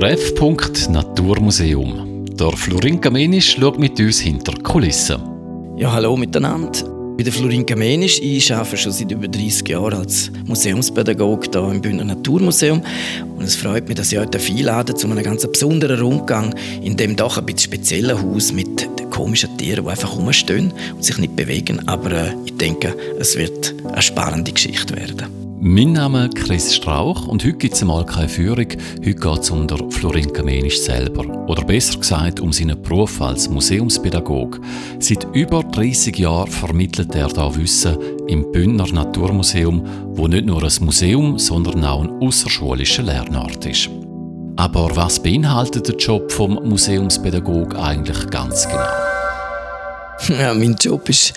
Der F. Naturmuseum. Der Florin Kamenisch schaut mit uns hinter Kulissen. Ja, hallo miteinander. Ich bin Florin Kamenisch. Ich arbeite schon seit über 30 Jahren als Museumspädagoge hier im Bündner Naturmuseum. Und es freut mich, dass ich heute einlade zu einem ganz besonderen Rundgang in dem doch ein bisschen speziellen Haus mit komischen Tieren, die einfach rumstehen und sich nicht bewegen. Aber äh, ich denke, es wird eine spannende Geschichte werden. Mein Name ist Chris Strauch und heute gibt es mal keine Führung. Heute geht es um den Florin Kamenisch selber. Oder besser gesagt um seinen Beruf als Museumspädagoge. Seit über 30 Jahren vermittelt er da Wissen im Bündner Naturmuseum, wo nicht nur ein Museum, sondern auch ein außerschulischer Lernort ist. Aber was beinhaltet der Job vom Museumspädagog eigentlich ganz genau? Ja, mein Job ist,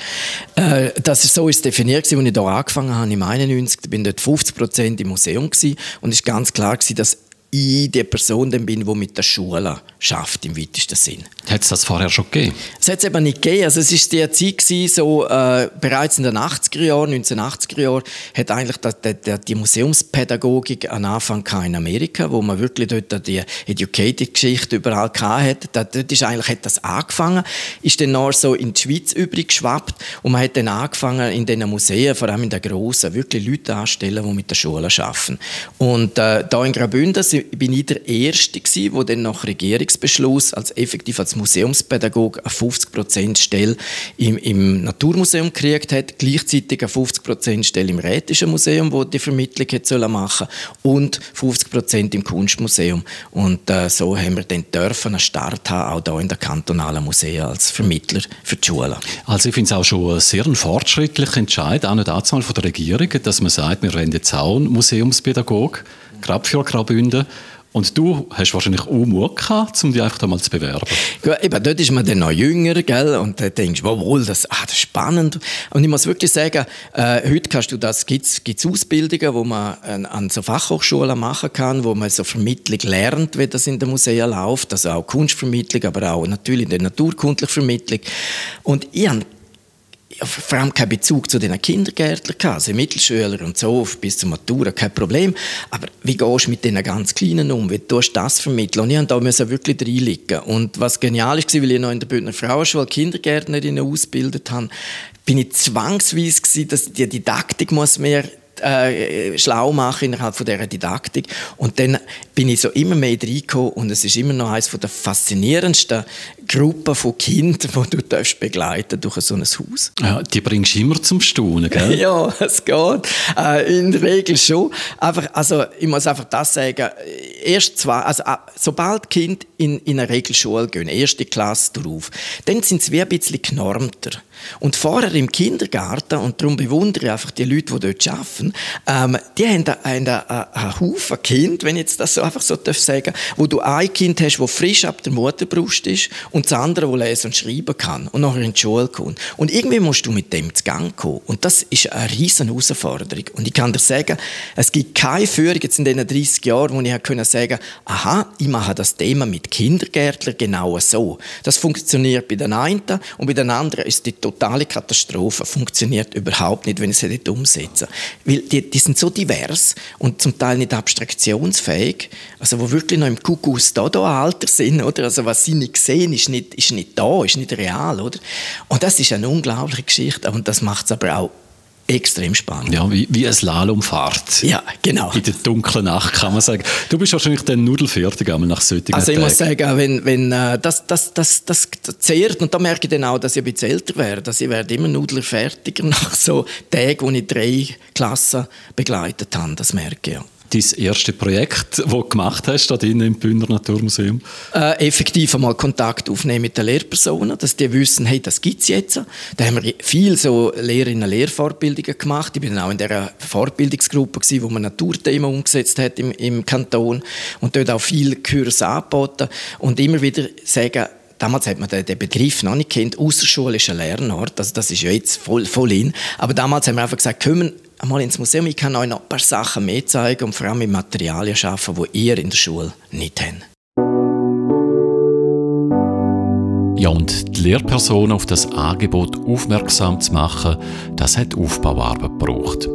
äh, das ist so ist definiert als ich hier angefangen habe im 91. Ich bin dort 50 Prozent im Museum gewesen, und es ist ganz klar gewesen, dass ich die Person bin, die mit der Schule schafft im weitesten Sinn. Hat es das vorher schon gegeben? Es hat es eben nicht gegeben. Also es war die Zeit, gewesen, so, äh, bereits in den 80er Jahren, 1980er Jahren, hat eigentlich die, die, die Museumspädagogik einen Anfang in Amerika, wo man wirklich dort die Educated-Geschichte überall hatte. Dort ist eigentlich, hat das angefangen, ist dann noch so in die Schweiz übrig geschwappt und man hat dann angefangen, in diesen Museen, vor allem in den grossen, wirklich Leute anstellen, die mit der Schule arbeiten. Und äh, da in Graubünden bin ich der Erste der dann nach Regierungsbeschluss als effektiv als Museumspädagoge eine 50% Stelle im, im Naturmuseum gekriegt hat, gleichzeitig eine 50% Stelle im Rätischen Museum, wo die Vermittlung machen und 50% im Kunstmuseum. Und äh, so haben wir dann dürfen einen Start haben, auch hier in der kantonalen Museen als Vermittler für die Schulen. Also ich finde es auch schon sehr ein fortschrittlicher Entscheid, auch nicht einmal von der Regierung, dass man sagt, wir wollen jetzt auch einen Museumspädagoge, gerade für. Und du hast wahrscheinlich auch Mut gehabt, um dich einfach mal zu bewerben. Ja, eben, dort ist man dann noch jünger, gell? Und dann denkst du, wohl, das, ah, das ist spannend. Und ich muss wirklich sagen, äh, heute kannst du das, gibt's, gibt's Ausbildungen, wo man an, an so Fachhochschulen machen kann, wo man so Vermittlung lernt, wie das in den Museen läuft. Also auch Kunstvermittlung, aber auch natürlich in der naturkundlichen Vermittlung. Und ich habe vor allem keinen Bezug zu den Kindergärtlern gehabt, also Mittelschüler und so, bis zur Matura, kein Problem. Aber wie gehst du mit den ganz Kleinen um? Wie tust du das vermitteln? Und ich musste da wirklich reinliegen. Und was genial war, weil ich noch in der Bündner Frauenschule Kindergärtnerinnen ausgebildet habe, bin ich zwangsweise gewesen, dass die Didaktik muss mehr äh, schlau machen innerhalb von dieser Didaktik. Und dann bin ich so immer mehr reingekommen und es ist immer noch eines der faszinierendsten Gruppen von Kindern, die du darfst begleiten durch so ein Haus. Ja, die bringst du immer zum Staunen, gell? ja, es geht. Äh, in der Regel schon. Einfach, also, ich muss einfach das sagen. Erst zwei, also, äh, sobald Kind in, in eine Regelschule gehen, erste Klasse drauf, dann sind sie wie ein bisschen genormter. Und vorher im Kindergarten, und darum bewundere ich einfach die Leute, die dort arbeiten, ähm, die haben einen, einen, einen Haufen Kind, wenn ich jetzt das so einfach so sagen darf, wo du ein Kind hast, das frisch ab der Mutterbrust ist und das andere, das lesen und schreiben kann und nachher in die Schule kommt. Und irgendwie musst du mit dem zu Gang kommen. Und das ist eine riesen Herausforderung. Und ich kann dir sagen, es gibt keine Führung jetzt in diesen 30 Jahren, wo ich sagen aha, ich mache das Thema mit Kindergärtlern genau so. Das funktioniert bei den einen und bei den anderen ist die totale Katastrophe. Funktioniert überhaupt nicht, wenn ich sie nicht umsetze. Weil die, die sind so divers und zum Teil nicht abstraktionsfähig, also wo wirklich noch im Kuckuck da da Alter sind, oder? Also was sie nicht sehen, ist nicht, ist nicht da, ist nicht real, oder? Und das ist eine unglaubliche Geschichte und das macht es aber auch extrem spannend. Ja, wie, wie eine Slalomfahrt. Ja, genau. In der dunklen Nacht kann man sagen. Du bist wahrscheinlich dann nudelfertig nach solchen Also ich Tagen. muss sagen, wenn, wenn äh, das, das, das, das zehrt, und da merke ich dann auch, dass ich ein bisschen älter werde, dass ich werde immer nudelfertiger nach so Tagen, wo ich drei Klassen begleitet habe, das merke ich, ja dein erste Projekt, das du gemacht hast, da im Bündner Naturmuseum? Äh, effektiv einmal Kontakt aufnehmen mit den Lehrpersonen, dass die wissen, hey, das gibt es jetzt. Da haben wir viel so Lehrerinnen Lehrfortbildungen gemacht. Ich bin auch in der Fortbildungsgruppe gewesen, wo man Naturthemen umgesetzt hat im, im Kanton und dort auch viel Kurs angeboten und immer wieder sagen, Damals hat man den, Begriff noch nicht kennt, außerschulischer Lernort. Also das ist ja jetzt voll, voll in. Aber damals haben wir einfach gesagt, kommen einmal ins Museum, ich kann euch noch ein paar Sachen mehr zeigen und vor allem mit Materialien arbeiten, die ihr in der Schule nicht habt. Ja, und die Lehrpersonen auf das Angebot aufmerksam zu machen, das hat Aufbauarbeit gebraucht.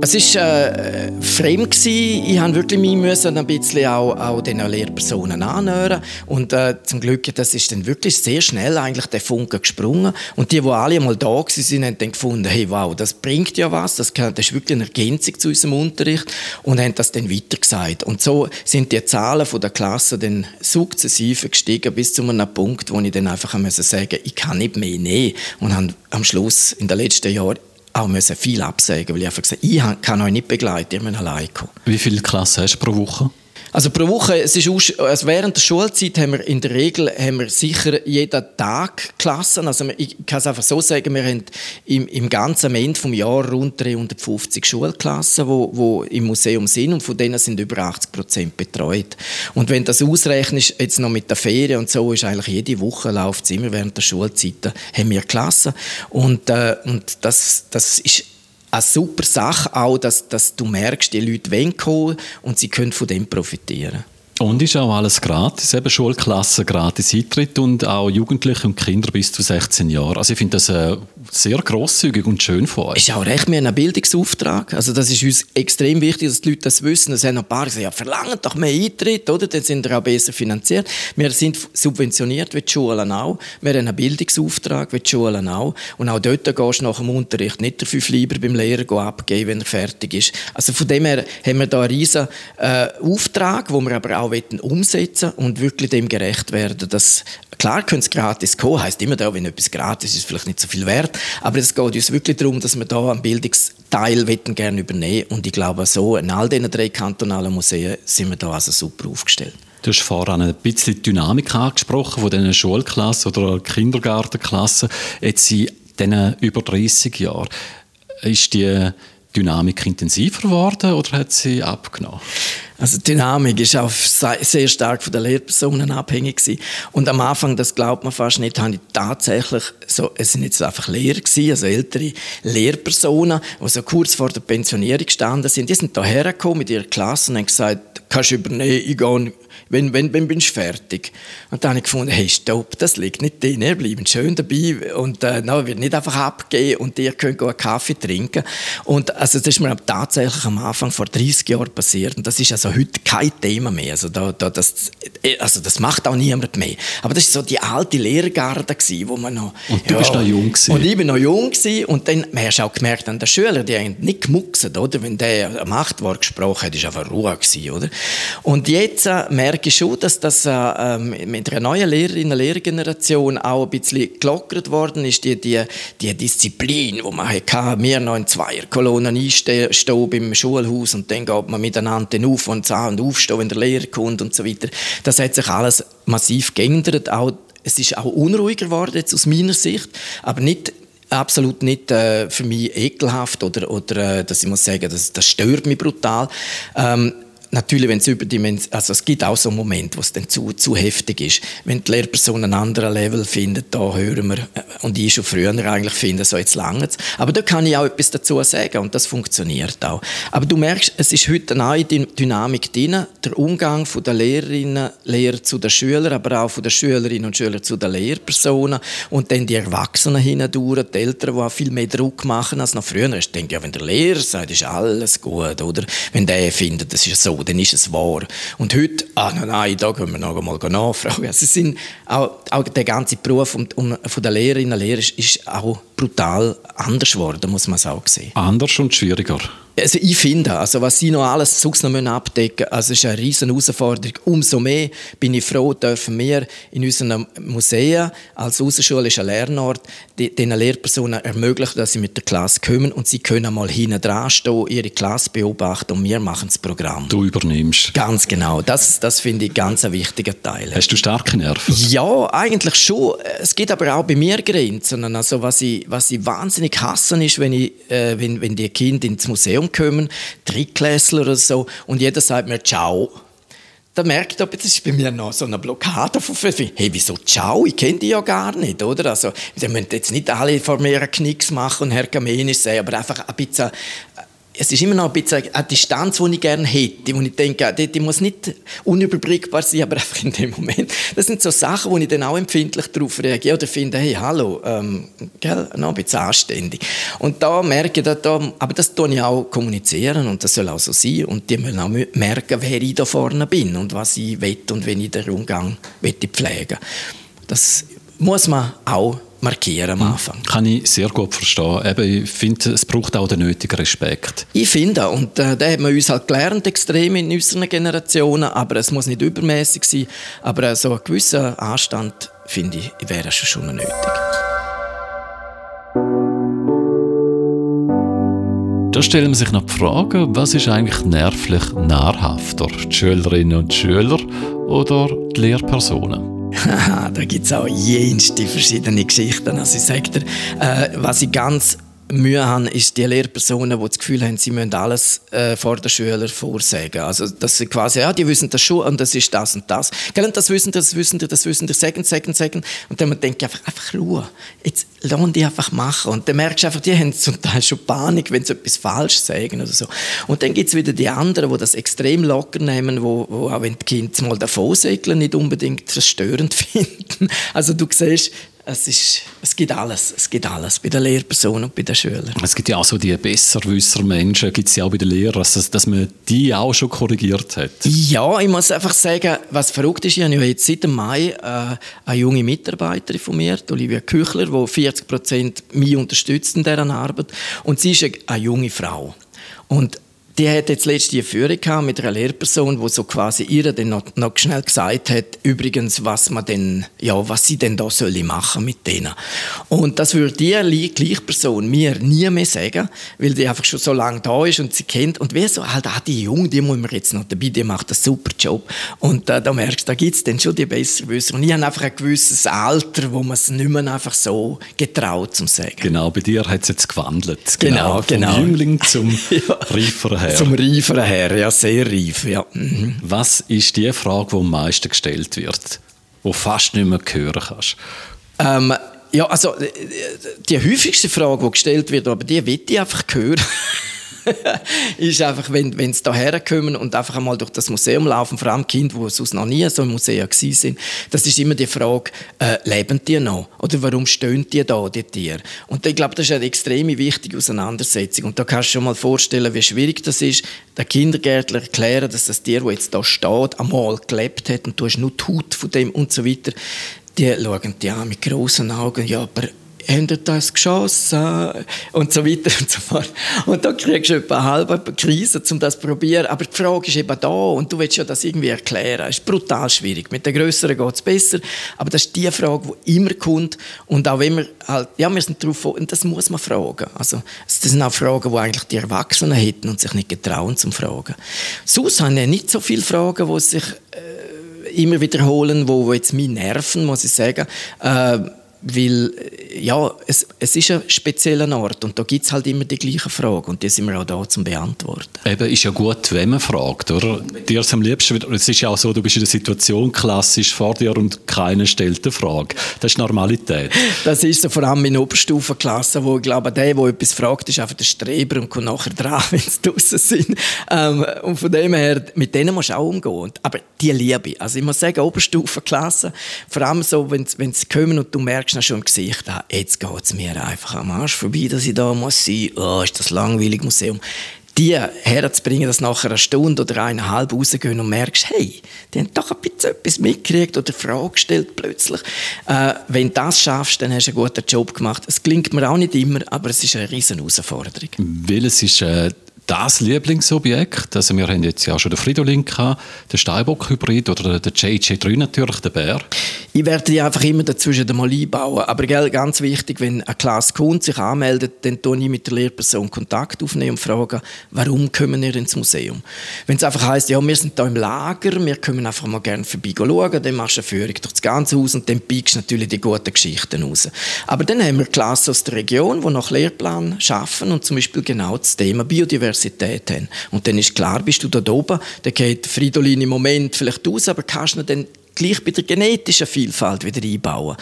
Es war äh, fremd. Gewesen. Ich musste wirklich mich müssen ein bisschen auch, auch den Lehrpersonen annähern. Und äh, zum Glück, das ist dann wirklich sehr schnell eigentlich der Funke gesprungen. Und die, die alle mal da waren, haben dann gefunden, hey, wow, das bringt ja was, das, das ist wirklich eine Ergänzung zu unserem Unterricht und haben das dann weitergesagt. Und so sind die Zahlen von der Klasse dann sukzessive gestiegen bis zu einem Punkt, wo ich dann einfach sagen musste, ich kann nicht mehr nehmen. Und habe am Schluss in den letzten Jahren auch müssen viel absagen, weil ich einfach gesagt ich kann euch nicht begleiten, ihr müsst allein kommen. Wie viele Klassen hast du pro Woche? Also pro Woche, es ist also während der Schulzeit haben wir in der Regel haben wir sicher jeden Tag Klassen. Also ich kann es einfach so sagen, wir haben im, im ganzen Ende vom Jahr rund 350 Schulklassen, wo, wo im Museum sind und von denen sind über 80 Prozent betreut. Und wenn das ausrechnest, jetzt noch mit der Ferien und so, ist eigentlich jede Woche läuft es immer während der Schulzeit, haben wir Klassen. Und, äh, und das, das ist eine super Sache auch, dass, dass du merkst, die Leute wollen kommen und sie können von dem profitieren. Und ist auch alles gratis, eben Schulklassen gratis Eintritt und auch Jugendliche und Kinder bis zu 16 Jahren. Also ich finde das äh, sehr grosszügig und schön von euch. Ist auch recht, wir haben einen Bildungsauftrag. Also das ist uns extrem wichtig, dass die Leute das wissen. Es haben ein paar gesagt, ja, verlangen doch mehr Eintritt, oder? Dann sind wir auch besser finanziert. Wir sind subventioniert, wie die Schulen auch. Wir haben einen Bildungsauftrag, wie die Schulen auch. Und auch dort gehst du nach dem Unterricht nicht fünf lieber beim Lehrer abgeben, wenn er fertig ist. Also von dem her haben wir da einen riesen äh, Auftrag, wo wir aber auch auch umsetzen und wirklich dem gerecht werden, dass klar können es gratis kommen, heißt immer da, wenn etwas gratis ist, vielleicht nicht so viel wert, aber es geht uns wirklich darum, dass wir da einen Bildungsteil gerne übernehmen und ich glaube so in all diesen drei kantonalen Museen sind wir da also super aufgestellt. Du hast vorhin ein bisschen Dynamik angesprochen von diesen Schulklassen oder Kindergartenklassen. Jetzt in diesen über 30 Jahren ist die Dynamik intensiver geworden oder hat sie abgenommen? Also Dynamik ist auch sehr stark von den Lehrpersonen abhängig gewesen. Und am Anfang, das glaubt man fast nicht, habe ich tatsächlich so, es sind jetzt einfach Lehrer gewesen, also ältere Lehrpersonen, die so kurz vor der Pensionierung gestanden sind. Die sind da hergekommen mit ihrer Klasse und haben gesagt, kannst du übernehmen, ich gehe wenn, wenn, wenn bin ich fertig. Und dann habe ich gefunden, hey, stopp, das liegt nicht drin, ihr bleibt schön dabei und äh, no, wird nicht einfach abgehen und ihr könnt einen Kaffee trinken. Und also, das ist mir tatsächlich am Anfang vor 30 Jahren passiert und das ist also heute kein Thema mehr. Also, da, da, das, also das macht auch niemand mehr. Aber das war so die alte Lehrgarde, gewesen, wo man noch... Und du ja, bist noch jung gewesen. Und ich bin noch jung gewesen, und dann hast du auch gemerkt an den Schülern, die haben nicht gemuckst, oder? Wenn der am Achtwort gesprochen hat, war einfach Ruhe gewesen, oder? Und jetzt äh, merke ich schon, dass das äh, ähm, mit einer neuen Lehrerinnen- und Lehrergeneration auch ein bisschen gelockert worden ist, die, die, die Disziplin, die man hatte, wir noch in Zweierkolonnen einstehen beim Schulhaus und dann geht man miteinander auf und an und aufstehen, wenn der Lehrer kommt und so weiter. Das hat sich alles massiv geändert. Auch, es ist auch unruhiger geworden jetzt aus meiner Sicht, aber nicht absolut nicht äh, für mich ekelhaft oder, oder äh, dass ich muss sagen, das, das stört mich brutal. Ähm, natürlich, wenn es überdimensioniert, also es gibt auch so Momente, wo es dann zu, zu heftig ist. Wenn die Lehrperson einen anderen Level findet, da hören wir, äh, und ich schon früher eigentlich finde, so jetzt lange Aber da kann ich auch etwas dazu sagen und das funktioniert auch. Aber du merkst, es ist heute eine neue Dynamik drin, der Umgang von der Lehrerinnen, Lehrer zu den Schülern, aber auch von den Schülerinnen und Schülern zu den Lehrpersonen und dann die Erwachsenen hindurch, die Eltern, die auch viel mehr Druck machen als noch früher. Ich denke, ja, wenn der Lehrer sagt, ist alles gut, oder? Wenn der findet, das ist so dann ist es wahr. Und heute, ah nein, nein da können wir noch einmal nachfragen. Also es sind auch, auch der ganze Beruf um, um, von der Lehrerinnen und Lehrer ist auch brutal anders geworden, muss man es auch sehen. Anders und schwieriger. Also ich finde, also was sie noch alles sonst noch abdecken müssen, also ist eine riesen Herausforderung. Umso mehr bin ich froh, dürfen wir in unseren Museen als außerschulischer Lernort den Lehrpersonen ermöglichen, dass sie mit der Klasse kommen und sie können mal hinten dran stehen, ihre Klasse beobachten und wir machen das Programm. Du übernimmst. Ganz genau. Das, das finde ich ganz ein wichtiger Teil. Hast du starke Nerven? Ja, eigentlich schon. Es gibt aber auch bei mir Grenzen. Also was ich, was ich wahnsinnig hasse, ist, wenn, ich, äh, wenn, wenn die Kinder ins Museum kommen, Drittklässler oder so, und jeder sagt mir Ciao. Da merkt ich, das ist bei mir noch so eine Blockade von Hey, wieso Ciao? Ich kenne die ja gar nicht, oder? Also, die müssen jetzt nicht alle vor mir einen Knicks machen und Herr Kamenisch sagen, aber einfach ein bisschen es ist immer noch ein bisschen eine Distanz, die ich gerne hätte, wo ich denke, die, die muss nicht unüberblickbar sein, aber einfach in dem Moment. Das sind so Sachen, wo ich dann auch empfindlich darauf reagiere oder finde, hey, hallo, ähm, gell, noch ein bisschen anständig. Und da merke ich, dass da, aber das tue ich auch kommunizieren und das soll auch so sein und die müssen auch merken, wer ich da vorne bin und was ich will und wenn ich den Umgang pflegen Das muss man auch markieren am hm. Anfang. Kann ich sehr gut verstehen. Eben, ich finde, es braucht auch den nötigen Respekt. Ich finde, und äh, da hat man uns halt gelernt, extrem in unseren Generationen, aber es muss nicht übermäßig sein, aber äh, so ein gewisser Anstand, finde ich, wäre schon nötig. Da stellen sich noch die Frage, was ist eigentlich nervlich nahrhafter? Die Schülerinnen und Schüler oder die Lehrpersonen? da gibt es auch jenste verschiedene Geschichten. Also ich sage dir, äh, was ich ganz Mühe haben, ist die Lehrpersonen, die das Gefühl haben, sie müssen alles äh, vor den Schülern vorsagen. Also, dass sie quasi, ja, die wissen das schon und das ist das und das. Und das wissen die, das wissen die, das wissen die, sagen, sagen, sagen. Und dann denke ich einfach, einfach schauen. Jetzt lassen die einfach machen. Und dann merkst du einfach, die haben zum Teil schon Panik, wenn sie etwas falsch sagen oder so. Und dann gibt es wieder die anderen, die das extrem locker nehmen, wo, wo auch wenn die Kinder mal davon segeln, nicht unbedingt zerstörend finden. Also du siehst, es, ist, es gibt alles. Es gibt alles bei den Lehrpersonen und bei den Schülern. Es gibt ja auch so die besserwisser Menschen, gibt es ja auch bei den Lehrern, dass, dass man die auch schon korrigiert hat. Ja, ich muss einfach sagen, was verrückt ist, ich habe jetzt seit dem Mai äh, eine junge Mitarbeiterin von mir, Olivia Küchler, die 40 Prozent mich unterstützt in dieser Arbeit. Und sie ist eine junge Frau. Und die hat jetzt letzte Führung gehabt mit einer Lehrperson, wo so quasi ihr dann noch, noch schnell gesagt hat, übrigens, was man denn, ja, was sie denn da soll machen mit denen. Und das würde die gleiche Person mir nie mehr sagen, weil die einfach schon so lange da ist und sie kennt. Und wie so, halt, ah, die Junge, die muss man jetzt noch dabei, die macht einen super Job. Und äh, da merkst du, da gibt es dann schon die Besserwisser. Und ich habe einfach ein gewisses Alter, wo man es nicht mehr einfach so getraut zu sagen. Genau, bei dir hat es jetzt gewandelt. Genau, genau. Vom Jüngling zum ja. reiferen her. Zum reiferen her, ja, sehr reif, ja. Mhm. Was ist die Frage, die am meisten gestellt wird, die fast nicht mehr hören kannst? Ähm, ja, also die häufigste Frage, die gestellt wird, aber die will ich einfach hören. ist einfach, wenn, wenn sie hierher kommen und einfach einmal durch das Museum laufen, vor allem Kinder, die sonst noch nie so im Museum sind, das ist immer die Frage, äh, leben die noch? Oder warum stehen die da, die Tiere? Und ich glaube, das ist eine extrem wichtige Auseinandersetzung. Und da kannst du schon mal vorstellen, wie schwierig das ist, der Kindergärtler erklären, dass das Tier, das jetzt da steht, einmal gelebt hat und du hast nur die Haut von dem und so weiter. Die schauen die an mit großen Augen, ja, aber haben das geschossen und so weiter und so fort. Und da kriegst du etwa eine halbe Krise, um das zu probieren. Aber die Frage ist eben da und du willst ja das irgendwie erklären. Es ist brutal schwierig. Mit den Größeren geht es besser, aber das ist die Frage, die immer kommt und auch wenn wir halt, ja, wir sind darauf und das muss man fragen. Also, das sind auch Fragen, die eigentlich die Erwachsenen hätten und sich nicht getrauen zum Fragen. Sonst haben ja nicht so viele Fragen, die sich äh, immer wiederholen, wo, wo jetzt mich nerven, muss ich sagen. Äh, weil ja, es, es ist ein spezieller Ort und da gibt es halt immer die gleichen Fragen und die sind wir auch da zum Beantworten. Eben, ist ja gut, wenn man fragt, oder? Dir ist am liebsten, es ist ja auch so, du bist in der Situation klassisch vor dir und keiner stellt eine Frage. Das ist Normalität. Das ist so vor allem in Oberstufenklassen, wo ich glaube, der, der etwas fragt, ist einfach der Streber und kommt nachher dran, wenn sie draußen sind. Ähm, und von dem her, mit denen musst du auch umgehen. Aber die liebe ich. Also ich muss sagen, Oberstufenklassen, vor allem so, wenn sie kommen und du merkst, merkst du schon im Gesicht, ah, jetzt geht es mir einfach am Arsch vorbei, dass ich da muss sein. Oh, ist das langweilig Museum. Die herzubringen, dass nachher eine Stunde oder eineinhalb rausgehen und merkst, hey, die haben doch ein bisschen etwas mitgekriegt oder Frage gestellt plötzlich. Äh, wenn du das schaffst, dann hast du einen guten Job gemacht. Es klingt mir auch nicht immer, aber es ist eine riesen Herausforderung. Welches ist äh, das Lieblingsobjekt. Also wir haben jetzt ja schon den Fridolin den Steinbock-Hybrid oder den JJ3 natürlich, den Bär. Ich werde die einfach immer dazwischen mal einbauen. Aber gell, ganz wichtig, wenn eine Klasse kommt, sich anmeldet, dann tue ich mit der Lehrperson Kontakt aufnehmen und frage, warum kommen wir ins Museum? Wenn es einfach heisst, ja, wir sind hier im Lager, wir können einfach mal gerne vorbei schauen, dann machst du eine Führung durch das ganze Haus und dann piekst du natürlich die guten Geschichten raus. Aber dann haben wir Klassen aus der Region, die nach Lehrplan arbeiten und zum Beispiel genau das Thema Biodiversität Universität haben. Und dann ist klar, bist du da oben, dann geht Fridolin im Moment vielleicht aus, aber kannst du dann gleich bei der genetischen Vielfalt wieder einbauen.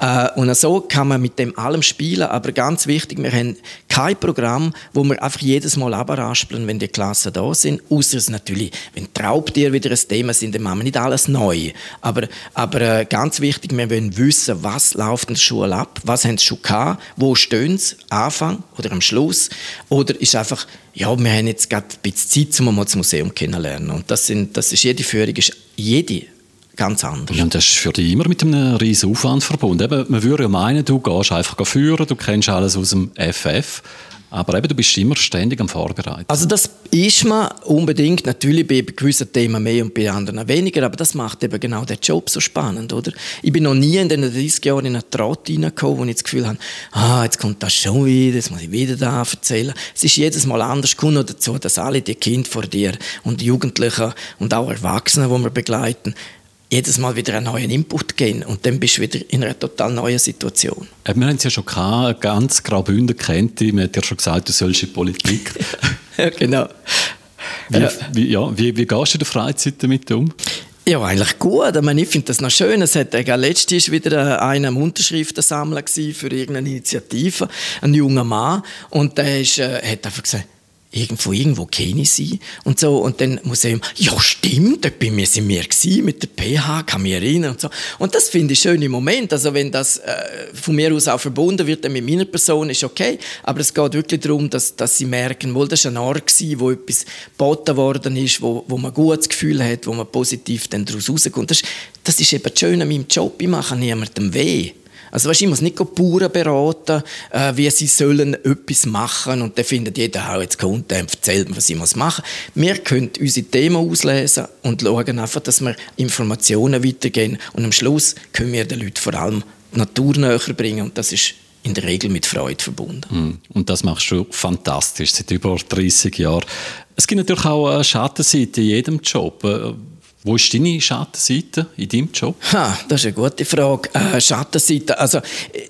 Äh, und so kann man mit dem allem spielen, aber ganz wichtig, wir haben kein Programm, wo wir einfach jedes Mal abraspeln, wenn die Klassen da sind, außer es natürlich, wenn Traubtiere wieder ein Thema sind, dann machen wir nicht alles neu. Aber, aber äh, ganz wichtig, wir wollen wissen, was läuft in der Schule ab, was haben sie schon gehabt, wo stehen sie, Anfang oder am Schluss, oder ist einfach ja, wir haben jetzt gerade ein bisschen Zeit, um mal das Museum kennenzulernen. Und das, sind, das ist, jede Führung ist jede ganz anders. Ja, und das ist für dich immer mit einem riesen Aufwand verbunden. Eben, man würde ja meinen, du gehst einfach führen, du kennst alles aus dem FF. Aber eben, du bist immer ständig am Vorbereiten. Also das ist man unbedingt, natürlich bei gewissen Themen mehr und bei anderen weniger, aber das macht eben genau den Job so spannend, oder? Ich bin noch nie in den 30 Jahren in einen Trott reingekommen, wo ich das Gefühl habe, ah, jetzt kommt das schon wieder, jetzt muss ich wieder da erzählen. Es ist jedes Mal anders, kommt noch dazu, dass alle die Kinder vor dir und Jugendliche und auch Erwachsene, die wir begleiten, jedes Mal wieder einen neuen Input geben und dann bist du wieder in einer total neuen Situation. Äh, wir haben es ja schon gehabt, ganz Graubünden kennt man hat ja schon gesagt, du sollst in die Politik. ja, genau. Wie, ja. Wie, ja, wie, wie gehst du in der Freizeit damit um? Ja, eigentlich gut. Ich, meine, ich finde das noch schön. Es hat äh, letztens wieder äh, einer am Unterschriftensammler für irgendeine Initiative, ein junger Mann, und der ist, äh, hat einfach gesagt, irgendwo, irgendwo kenne ich sie und so. Und dann Museum, ja stimmt, dort bin wir, sind wir gewesen, mit der PH, kann mich erinnern und so. Und das finde ich schön im Moment. Also wenn das äh, von mir aus auch verbunden wird mit meiner Person, ist okay. Aber es geht wirklich darum, dass, dass sie merken, wohl, das war ein Ort gewesen, wo etwas geboten worden ist, wo, wo man ein gutes Gefühl hat, wo man positiv dann daraus rauskommt. Das, das ist eben schön an meinem Job. Ich mache niemandem weh. Also weißt, ich muss nicht Bauern beraten, äh, wie sie sollen etwas machen und dann findet jeder, auch jetzt kommt der erzählt mir, was ich muss machen. Wir können unsere Themen auslesen und schauen einfach, dass wir Informationen weitergeben und am Schluss können wir den Leuten vor allem die Natur näher bringen und das ist in der Regel mit Freude verbunden. Hm. Und das machst du fantastisch, seit über 30 Jahren. Es gibt natürlich auch eine Schattenseite in jedem Job. Wo ist deine Schattenseite in deinem Job? Ha, das ist eine gute Frage. Äh, Schattenseite, also äh,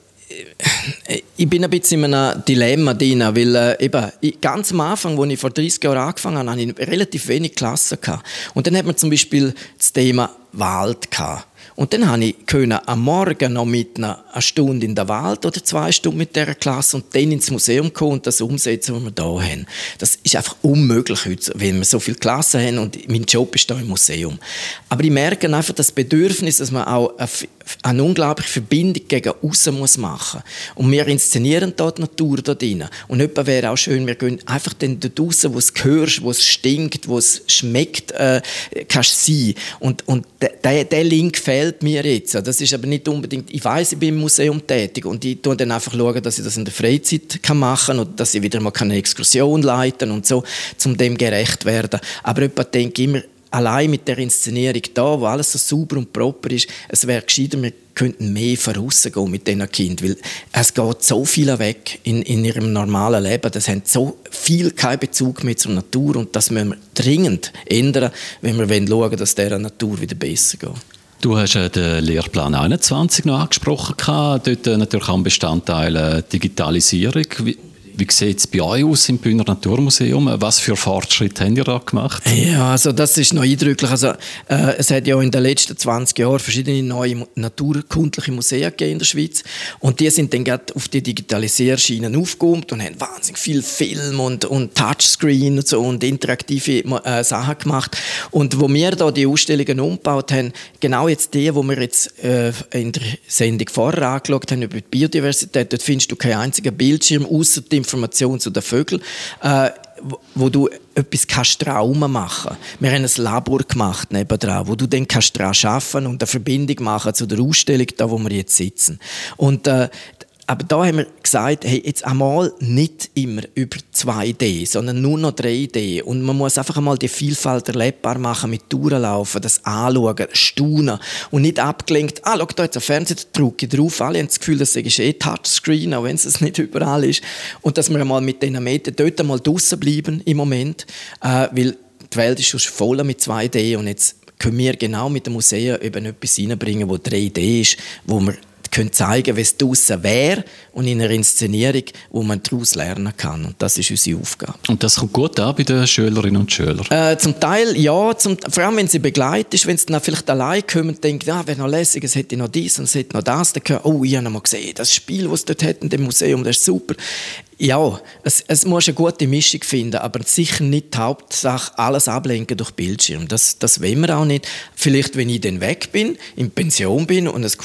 äh, ich bin ein bisschen in einem Dilemma drin, weil äh, eben, ganz am Anfang, als ich vor 30 Jahren angefangen habe, hatte ich relativ wenig Klassen. Gehabt. Und dann hat man zum Beispiel das Thema Wald. Gehabt. Und dann konnte ich am Morgen noch mit einer eine Stunde in der Wald oder zwei Stunden mit dieser Klasse und dann ins Museum kommen und das umsetzen, was wir hier haben. Das ist einfach unmöglich heute, wenn wir so viele Klassen haben und mein Job ist hier im Museum. Aber ich merke einfach das Bedürfnis, dass man auch eine, eine unglaubliche Verbindung gegen außen muss machen Und wir inszenieren dort die Natur da drin. Und etwa wäre auch schön, wir gehen einfach dann dort raus, wo es hörst, wo es stinkt, wo es schmeckt, äh, kannst sein. Und, und der, der Link fehlt mir jetzt. Das ist aber nicht unbedingt, ich weiß, ich bin im Museum tätig und ich schaue dann einfach, schauen, dass ich das in der Freizeit kann machen kann und dass ich wieder mal eine Exkursion leiten und so, um dem gerecht werden. Aber jemand denkt immer, allein mit der Inszenierung da, wo alles so sauber und proper ist, es wäre gescheiter, wir könnten mehr vorausgehen mit diesen Kindern, weil es geht so viel weg in, in ihrem normalen Leben, das haben so viel keinen Bezug mehr zur Natur und das müssen wir dringend ändern, wenn wir schauen wollen, dass der Natur wieder besser geht. Du hast den Lehrplan 21 noch angesprochen, dort natürlich auch ein Bestandteil äh, Digitalisierung. Wie sieht es bei euch aus im Bühner Naturmuseum? Was für Fortschritte habt ihr da gemacht? Ja, also das ist noch eindrücklich. Also, äh, es hat ja in den letzten 20 Jahren verschiedene neue naturkundliche Museen gegeben in der Schweiz. Und die sind dann auf die Digitalisierschienen aufgehoben und haben wahnsinnig viel Film und, und Touchscreen und, so und interaktive äh, Sachen gemacht. Und wo wir da die Ausstellungen umgebaut haben, genau jetzt die, wo wir jetzt äh, in der Sendung vorher angeschaut haben über die Biodiversität, dort findest du keinen einzigen Bildschirm, außer dem Information zu den Vögeln, äh, wo du etwas kannst Traum machen. Wir haben ein Labor gemacht nebendran, wo du dann kannst dran arbeiten und eine Verbindung machen zu der Ausstellung, da wo wir jetzt sitzen. Und äh, aber da haben wir gesagt, hey, jetzt einmal nicht immer über 2D, sondern nur noch 3D. Und man muss einfach einmal die Vielfalt erlebbar machen, mit Durchlaufen, das anschauen, staunen und nicht abgelenkt, ah, schau, da jetzt ein Fernseher, drücke drauf, alle haben das Gefühl, das ist eh Touchscreen, auch wenn es nicht überall ist. Und dass wir einmal mit diesen Medien dort einmal draussen bleiben im Moment, äh, weil die Welt ist schon voll mit 2D und jetzt können wir genau mit dem Museum eben etwas reinbringen, wo 3D ist, wo wir können zeigen, es draussen wäre und in einer Inszenierung, wo man daraus lernen kann. Und das ist unsere Aufgabe. Und das kommt gut an bei den Schülerinnen und Schülern? Äh, zum Teil ja, zum, vor allem wenn sie begleitet wenn sie dann vielleicht allein kommen und denken, ah, wäre noch lässig, es hätte noch dies und es hätte noch das, dann hören, oh, ich habe noch mal gesehen, das Spiel, das es dort hat in dem Museum, das ist super. Ja, es, es muss eine gute Mischung finden, aber sicher nicht die Hauptsache alles ablenken durch Bildschirm. Das, das wollen wir auch nicht. Vielleicht, wenn ich dann weg bin, in Pension bin und es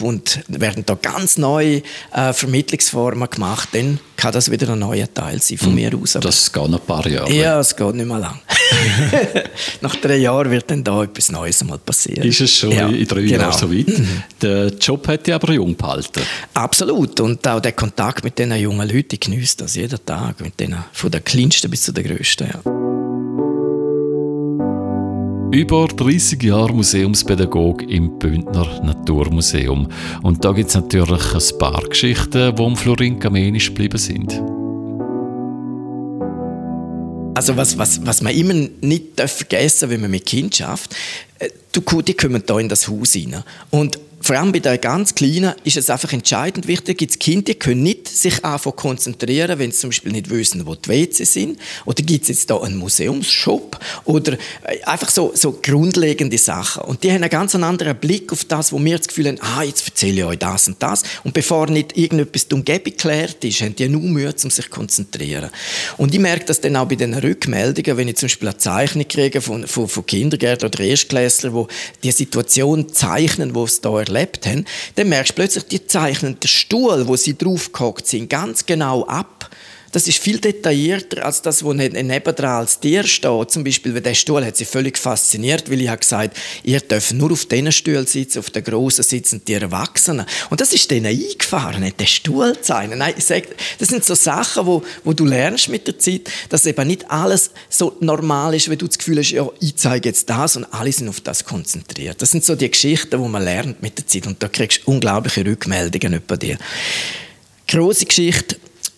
werden da ganz neue äh, Vermittlungsformen gemacht, dann kann das wieder ein neuer Teil sein von hm, mir aus. Aber das geht noch ein paar Jahre. Ja, es geht nicht mehr lang. Nach drei Jahren wird dann da etwas Neues mal passieren. Ist es schon ja, in drei genau. Jahren so weit? Mhm. Der Job hat dich aber jung behalten. Absolut. Und auch der Kontakt mit diesen jungen Leuten, ich genieße das jeden Tag. Mit denen, von der kleinsten bis zu der größten. Ja. Über 30 Jahre Museumspädagog im Bündner Naturmuseum. Und da gibt es natürlich ein paar Geschichten, die um Florin Kamenisch geblieben sind. Also was, was, was man immer nicht vergessen darf, wenn man mit Kind schafft, äh, die kommen hier in das Haus rein. Und vor allem bei den ganz Kleinen ist es einfach entscheidend wichtig, gibt es Kinder, die können nicht sich einfach konzentrieren, wenn sie zum Beispiel nicht wissen, wo die WC sind. Oder gibt es jetzt da einen Museumsshop? Oder äh, einfach so, so grundlegende Sachen. Und die haben einen ganz anderen Blick auf das, wo wir das Gefühl haben, ah, jetzt erzähle ich euch das und das. Und bevor nicht irgendetwas die Umgebung geklärt ist, haben die nur Mühe, um sich zu konzentrieren. Und ich merke das dann auch bei den Rückmeldungen, wenn ich zum Beispiel eine Zeichnung kriege von, von, von Kindergärten oder Erstklässlern, wo die Situation zeichnen, wo es da erlebt haben, dann merkst du plötzlich, die zeichnen den Stuhl, wo sie draufgehockt sind, ganz genau ab das ist viel detaillierter als das, was nebendran als Tier steht. Zum Beispiel, weil der Stuhl hat sie völlig fasziniert, weil ich habe gesagt, ihr dürft nur auf diesen Stuhl sitzen, auf den grossen sitzen die Erwachsenen. Und das ist denen eingefahren, nicht den Stuhl zeigen. Nein, ich sage, das sind so Sachen, wo, wo du lernst mit der Zeit, dass eben nicht alles so normal ist, wenn du das Gefühl hast, ja, ich zeige jetzt das und alle sind auf das konzentriert. Das sind so die Geschichten, die man lernt mit der Zeit und da kriegst du unglaubliche Rückmeldungen über dir. Große Geschichte,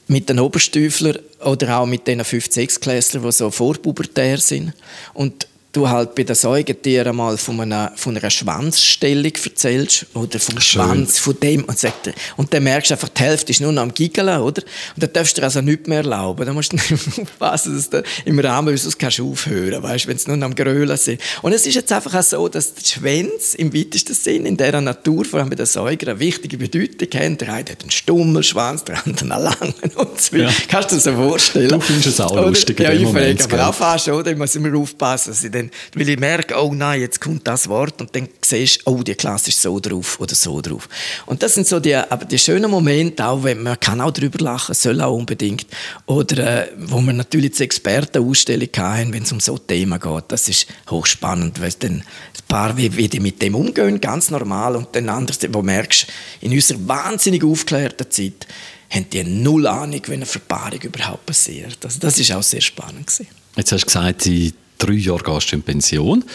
mit den Oberstüflern oder auch mit den 5 6 klässlern die so vorpubertär sind. Und du halt bei den Säugetieren mal von einer, von einer Schwanzstellung erzählst oder vom Schön. Schwanz, von dem und, sagt, und dann merkst du einfach, die Hälfte ist nur noch am Giggeln, oder? Und dann darfst du dir also nichts mehr erlauben. Dann musst du aufpassen, dass du im Rahmen, sonst kannst du aufhören, weißt, wenn es nur noch am Grölen sind. Und es ist jetzt einfach auch so, dass die Schwänze im weitesten Sinn in dieser Natur, vor allem bei den Säugern, eine wichtige Bedeutung haben. Der eine hat einen Stummelschwanz, der andere einen langen und so ja. Kannst du dir das so vorstellen? Du findest es auch lustig oder, Ja, ich Moment, aber auch fast, oder? Ich muss immer aufpassen, dass ich dann, weil ich merke, oh nein, jetzt kommt das Wort und dann siehst du, oh, die Klasse ist so drauf oder so drauf. Und das sind so die, aber die schönen Momente, auch wenn man kann auch darüber lachen, soll auch unbedingt. Oder äh, wo wir natürlich die Expertenausstellung hatten, wenn es um so Themen geht, das ist hochspannend, weil dann ein paar, wie, wie die mit dem umgehen, ganz normal und dann anderes, wo merkst, in unserer wahnsinnig aufgeklärten Zeit, haben die null Ahnung, wenn eine Verpaarung überhaupt passiert. Also das ist auch sehr spannend. Jetzt hast du gesagt, Sie drei Jahre gehst du in Pension.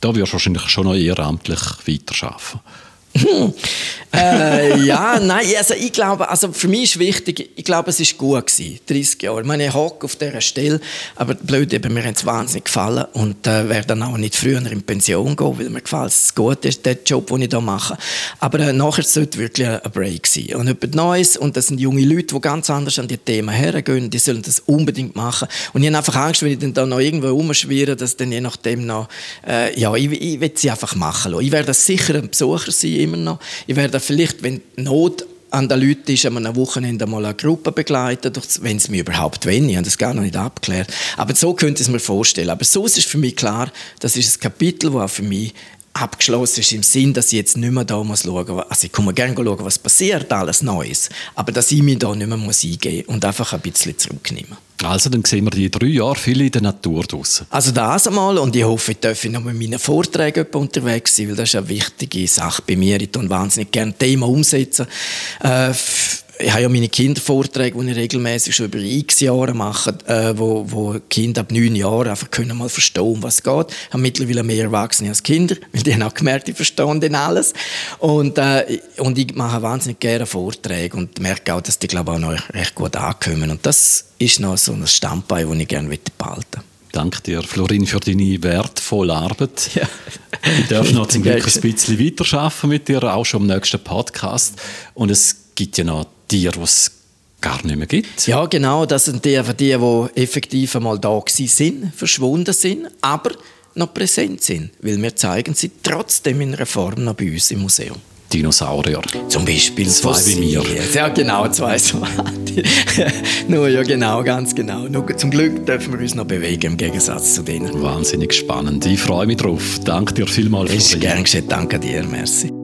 Da wirst du wahrscheinlich schon noch ehrenamtlich weiterarbeiten. äh, ja, nein, also ich glaube, also für mich ist wichtig, ich glaube, es ist gut gewesen, 30 Jahre. Ich meine, ich hocke auf dieser Stelle, aber blöd eben, mir hat es wahnsinnig gefallen und äh, werde dann auch nicht früher in Pension gehen, weil mir gefällt es gut ist, der Job, den ich hier mache. Aber äh, nachher sollte wirklich ein Break sein und etwas Neues und das sind junge Leute, die ganz anders an die Themen hergehen, die sollen das unbedingt machen und ich habe einfach Angst, wenn ich dann da noch irgendwo rumschwirre, dass dann je nachdem noch, äh, ja, ich, ich will sie einfach machen lassen. Ich werde sicher ein Besucher sein, immer noch. Ich werde vielleicht, wenn Not an den Leuten ist, an einem Wochenende mal eine Gruppe begleiten, wenn es mir überhaupt wenn, ich habe das gar noch nicht abgeklärt. Aber so könnte ich es mir vorstellen. Aber so ist für mich klar, das ist ein Kapitel, das auch für mich abgeschlossen ist im Sinn, dass ich jetzt nicht mehr da muss schauen muss. Also ich komme gerne schauen, was passiert, alles Neues. Aber dass ich mich da nicht mehr muss eingehen und einfach ein bisschen zurücknehmen. Also dann sehen wir die drei Jahre viel in der Natur draussen. Also das einmal und ich hoffe, ich darf noch mit meinen Vorträgen unterwegs sein, weil das ist eine wichtige Sache bei mir. Ich tue wahnsinnig gerne Themen umsetzen. Äh, ich habe ja meine Kindervorträge, die ich regelmäßig schon über x Jahre mache, äh, wo, wo Kinder ab neun Jahren einfach können mal verstehen, um was es geht. Ich habe mittlerweile mehr Erwachsene als Kinder, weil die haben auch gemerkt, die verstehen dann alles. Und, äh, und ich mache wahnsinnig gerne Vorträge und merke auch, dass die, glaube ich, auch noch recht gut ankommen. Und das ist noch so ein Standbein, das ich gerne behalten möchte. Danke dir, Florin, für deine wertvolle Arbeit. Ja. Ich darf noch zum Glück ein bisschen weiterarbeiten mit dir, auch schon im nächsten Podcast. Und es gibt ja noch Tiere, die es gar nicht mehr gibt. Ja, genau. Das sind die, die, die effektiv einmal da sind, verschwunden sind, aber noch präsent sind. Weil wir zeigen sie trotzdem in einer Form noch bei uns im Museum. Dinosaurier. Zum Beispiel zwei wie mir. Ja, genau, zwei so. Nur ja, genau, ganz genau. Nur zum Glück dürfen wir uns noch bewegen im Gegensatz zu denen. Wahnsinnig spannend. Ich freue mich drauf. Danke dir vielmals. Ist gern geschehen. Danke dir. Merci.